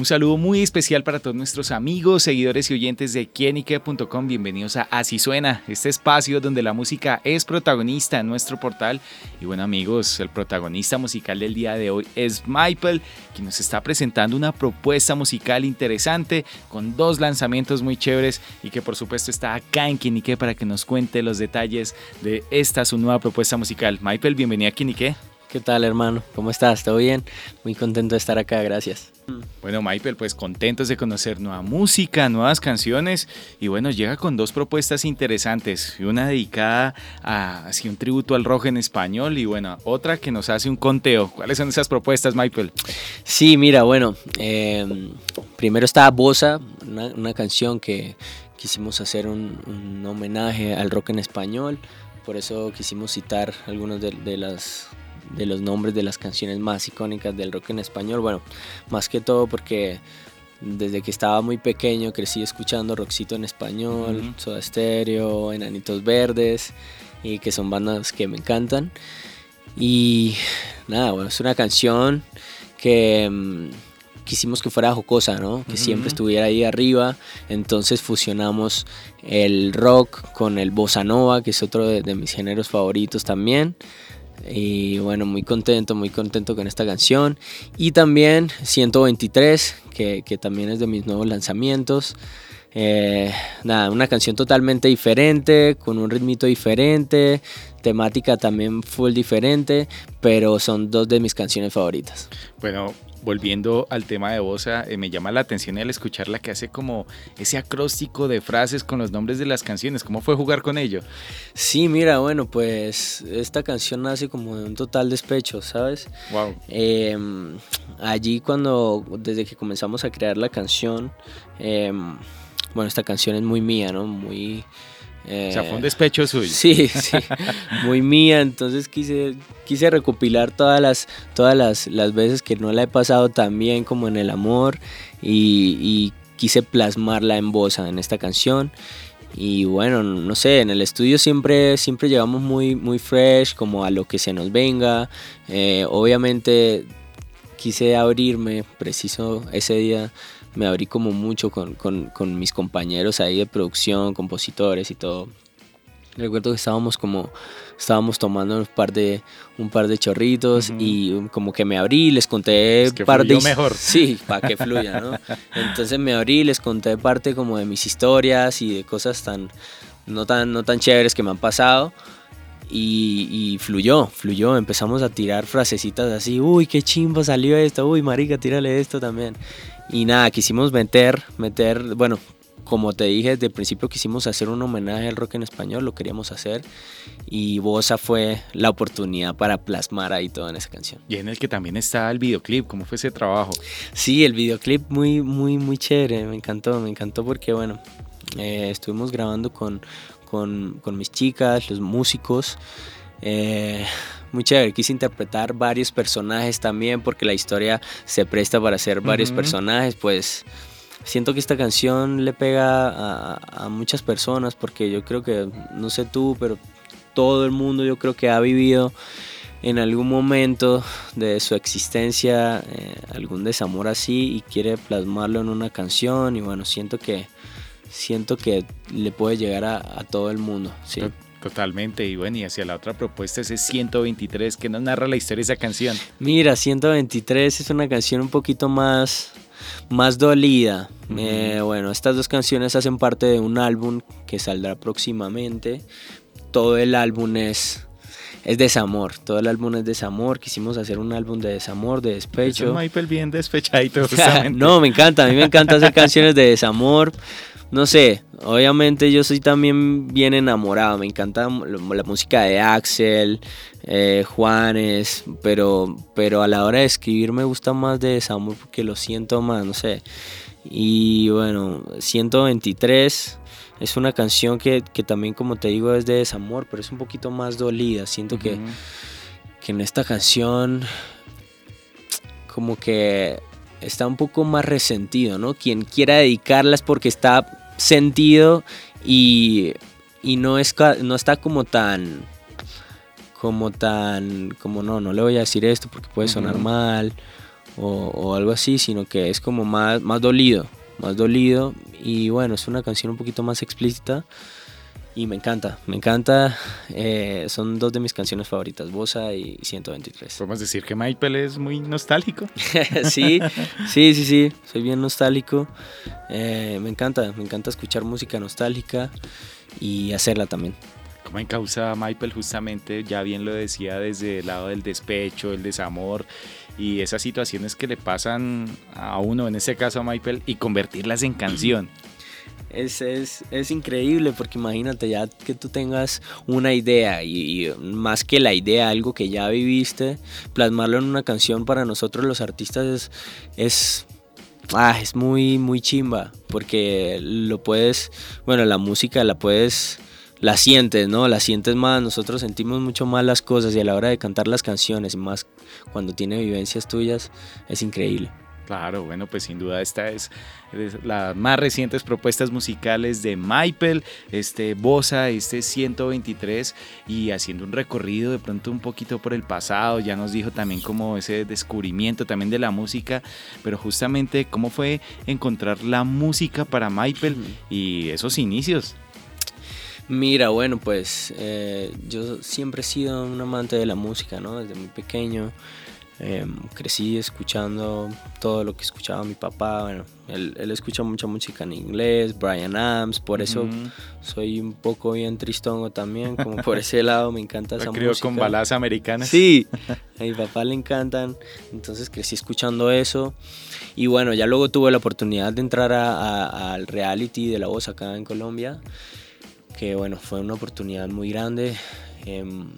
Un saludo muy especial para todos nuestros amigos, seguidores y oyentes de quienique.com. Bienvenidos a Así Suena, este espacio donde la música es protagonista en nuestro portal. Y bueno amigos, el protagonista musical del día de hoy es Michael, quien nos está presentando una propuesta musical interesante con dos lanzamientos muy chéveres y que por supuesto está acá en Quienique para que nos cuente los detalles de esta su nueva propuesta musical. Michael, bienvenido a Quienique. ¿Qué tal, hermano? ¿Cómo estás? ¿Todo bien? Muy contento de estar acá, gracias. Bueno, Michael, pues contentos de conocer nueva música, nuevas canciones y bueno, llega con dos propuestas interesantes. Una dedicada a así un tributo al rock en español y bueno, otra que nos hace un conteo. ¿Cuáles son esas propuestas, Michael? Sí, mira, bueno, em, primero está Bosa, una, canción que quisimos hacer un, homenaje al rock en español. Por eso quisimos citar algunas de las de los nombres de las canciones más icónicas del rock en español. Bueno, más que todo porque desde que estaba muy pequeño crecí escuchando rockcito en español, Soda Stereo, Enanitos Verdes, y que son bandas que me encantan. Y nada, bueno, es una canción que mm, quisimos que fuera jocosa, ¿no? Que siempre estuviera ahí arriba. Entonces fusionamos el rock con el bossa nova, que es otro de mis géneros favoritos también. Y bueno, muy contento, muy contento con esta canción. Y también 123, que, que también es de mis nuevos lanzamientos. Eh, nada, una canción totalmente diferente, con un ritmito diferente, temática también full diferente, pero son dos de mis canciones favoritas. Bueno, volviendo al tema de Bosa, eh, me llama la atención el escucharla que hace como ese acróstico de frases con los nombres de las canciones. ¿Cómo fue jugar con ello? Sí, mira, bueno, pues esta canción nace como de un total despecho, ¿sabes? Wow. Em, allí cuando, desde que comenzamos a crear la canción, em, bueno, esta canción es muy mía, ¿no? Muy o sea, fue un eh, despecho suyo. Sí, sí, muy mía. Entonces quise, quise recopilar todas las, todas las, las veces que no la he pasado tan bien como en el amor y, quise plasmarla en voz en esta canción. Y bueno, no sé, en el estudio siempre, siempre llevamos muy, muy fresh, como a lo que se nos venga. Eh, obviamente quise abrirme, preciso ese día me abrí como mucho con, con, mis compañeros ahí de producción, compositores y todo. Recuerdo que estábamos como, estábamos tomando un par de, un par de chorritos y como que me abrí, les conté es que par de... mejor. Sí, para que fluya, ¿no? Entonces me abrí, les conté parte como de mis historias y de cosas tan, no tan, no tan chéveres que me han pasado. Y, y, fluyó, fluyó. Empezamos a tirar frasecitas así, uy, qué chimba salió esto, uy, marica, tírale esto también. Y nada, quisimos meter, meter, bueno, como te dije desde el principio quisimos hacer un homenaje al rock en español, lo queríamos hacer y Bosa fue la oportunidad para plasmar ahí todo en esa canción. Y en el que también está el videoclip, ¿cómo fue ese trabajo? Sí, el videoclip muy, muy, muy chévere, me encantó, me encantó porque bueno, eh, estuvimos grabando con, con, con, mis chicas, los músicos. Eh, muy chévere. Quise interpretar varios personajes también porque la historia se presta para hacer varios personajes. Pues siento que esta canción le pega a, muchas personas porque yo creo que, no sé tú, pero todo el mundo yo creo que ha vivido en algún momento de su existencia eh, algún desamor así y quiere plasmarlo en una canción y bueno, siento que siento que le puede llegar a, a todo el mundo. ¿sí? Totalmente, y bueno, y hacia la otra propuesta ese 123, que nos narra la historia de esa canción. Mira, 123 es una canción un poquito más, más dolida. Eh, bueno, estas dos canciones hacen parte de un álbum que saldrá próximamente. Todo el álbum es, es desamor, todo el álbum es desamor. Quisimos hacer un álbum de desamor, de despecho. Es Michael bien despechadito. no, me encanta, a mí me encanta hacer canciones de desamor no sé, obviamente yo soy también bien enamorado, me encanta la, música de Axel, eh, Juanes, pero, pero a la hora de escribir me gusta más de desamor porque lo siento más, no sé. Y bueno, 123 es una canción que, también como te digo es de desamor, pero es un poquito más dolida, siento que, que en esta canción como que está un poco más resentido, ¿no? Quien quiera dedicarlas porque está sentido y, y no, es, no está como tan como tan, como no, no le voy a decir esto porque puede sonar mal o, algo así, sino que es como más, más dolido, más dolido. Y bueno, es una canción un poquito más explícita y me encanta, me encanta, eh, son dos de mis canciones favoritas, Bosa y 123. Podemos decir que Michael es muy nostálgico. sí, sí, sí, sí, soy bien nostálgico, eh, me encanta, me encanta escuchar música nostálgica y hacerla también en causa Michael justamente, ya bien lo decía, desde el lado del despecho, el desamor y esas situaciones que le pasan a uno, en este caso a Michael, y convertirlas en canción. Es, es, es, increíble porque imagínate ya que tú tengas una idea y, más que la idea, algo que ya viviste, plasmarlo en una canción para nosotros los artistas es, es, ah, es muy, muy chimba porque lo puedes, bueno, la música la puedes la sientes, ¿no? La sientes más, nosotros sentimos mucho más las cosas y a la hora de cantar las canciones, más cuando tiene vivencias tuyas, es increíble. Claro, bueno, pues sin duda esta es, las más recientes propuestas musicales de Michael, este Bosa, este 123 y haciendo un recorrido de pronto un poquito por el pasado, ya nos dijo también como ese descubrimiento también de la música, pero justamente cómo fue encontrar la música para Michael y esos inicios. Mira, bueno, pues eh, yo siempre he sido un amante de la música, ¿no? Desde muy pequeño. Em, crecí escuchando todo lo que escuchaba mi papá. Bueno, él, escucha mucha música en inglés, Brian Adams, por eso soy un poco bien tristongo también, como por ese lado me encanta esa música. con balas americanas. Sí, a mi papá le encantan, entonces crecí escuchando eso. Y bueno, ya luego tuve la oportunidad de entrar al reality de la voz acá en Colombia que bueno, fue una oportunidad muy grande. Em,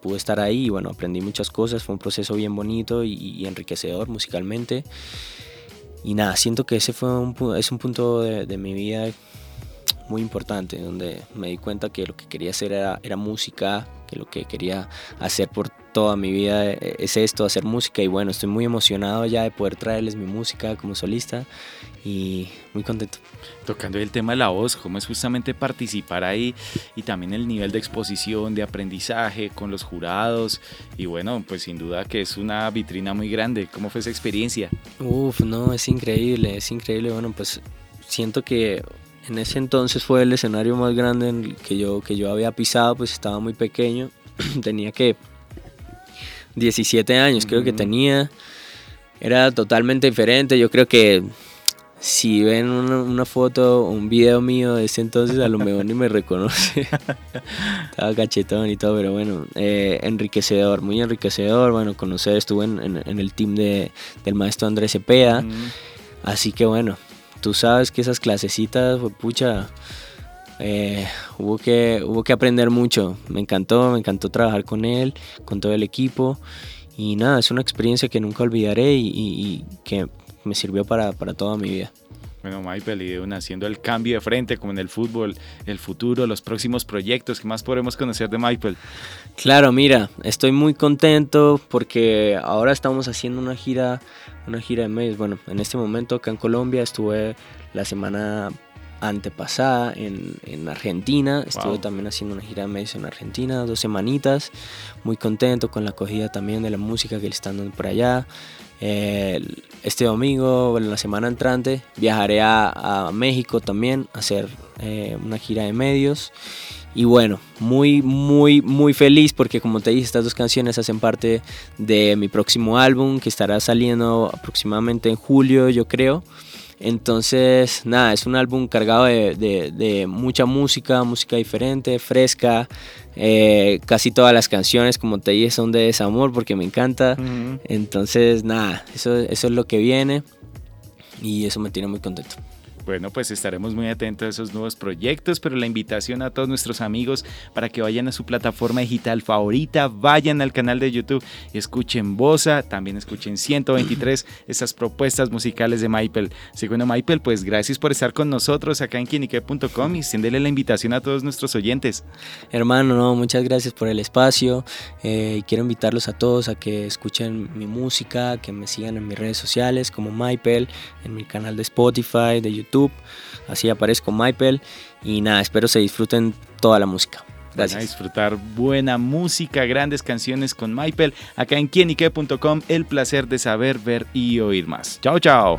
pude estar ahí y bueno, aprendí muchas cosas, fue un proceso bien bonito y, enriquecedor musicalmente. Y nada, siento que ese fue un, es un punto de, de, mi vida muy importante, donde me di cuenta que lo que quería hacer era, era música, que lo que quería hacer por toda mi vida eh, es esto, hacer música y bueno, estoy muy emocionado ya de poder traerles mi música como solista y muy contento. Tocando el tema de la voz, cómo es justamente participar ahí y también el nivel de exposición, de aprendizaje con los jurados y bueno, pues sin duda que es una vitrina muy grande. ¿Cómo fue esa experiencia? Uf, no, es increíble, es increíble. Bueno, pues siento que en ese entonces fue el escenario más grande en el que yo, que yo había pisado, pues estaba muy pequeño, tenía que 17 años creo que tenía, era totalmente diferente, yo creo que si ven una, foto o un video mío de ese entonces, a lo mejor ni me reconoce. Estaba cachetón y todo, pero bueno, eh, enriquecedor, muy enriquecedor. Bueno, conocer, estuve en, el team de, del maestro Andrés Cepeda. Así que bueno, tú sabes que esas clasecitas, pucha, eh, hubo, que, hubo que aprender mucho. Me encantó, me encantó trabajar con él, con todo el equipo. Y nada, es una experiencia que nunca olvidaré y que me sirvió para, toda mi vida. Bueno, Michael, y haciendo el cambio de frente, como en el fútbol, el futuro, los próximos proyectos, ¿qué más podremos conocer de Michael? Claro, mira, estoy muy contento porque ahora estamos haciendo una gira, una gira de medios. Bueno, en este momento acá en Colombia estuve la semana antepasada en, en Argentina. Estuve también haciendo una gira de medios en Argentina, dos semanitas. Muy contento con la acogida también de la música que le están dando por allá. este domingo, en la semana entrante, viajaré a, México también a hacer eh, una gira de medios. Y bueno, muy, muy, muy feliz porque como te dije, estas dos canciones hacen parte de mi próximo álbum que estará saliendo aproximadamente en julio, yo creo. Entonces, nada, es un álbum cargado de, mucha música, música diferente, fresca. Eh, casi todas las canciones, como te dije, son de desamor porque me encanta. Entonces, nada, eso, eso es lo que viene y eso me tiene muy contento. Bueno, pues estaremos muy atentos a esos nuevos proyectos, pero la invitación a todos nuestros amigos para que vayan a su plataforma digital favorita, vayan al canal de YouTube y escuchen Bosa, también escuchen 123, esas propuestas musicales de Maipel. Segundo Maipel, pues gracias por estar con nosotros acá en quienique.com y extenderle la invitación a todos nuestros oyentes. Hermano, no, muchas gracias por el espacio. Eh, quiero invitarlos a todos a que escuchen mi música, que me sigan en mis redes sociales como Maipel, en mi canal de Spotify, de YouTube. Así aparezco Maipel. Y nada, espero se disfruten toda la música. Gracias. Van a disfrutar buena música, grandes canciones con Maipel. Acá en quienique.com, el placer de saber, ver y oír más. Chao, chao.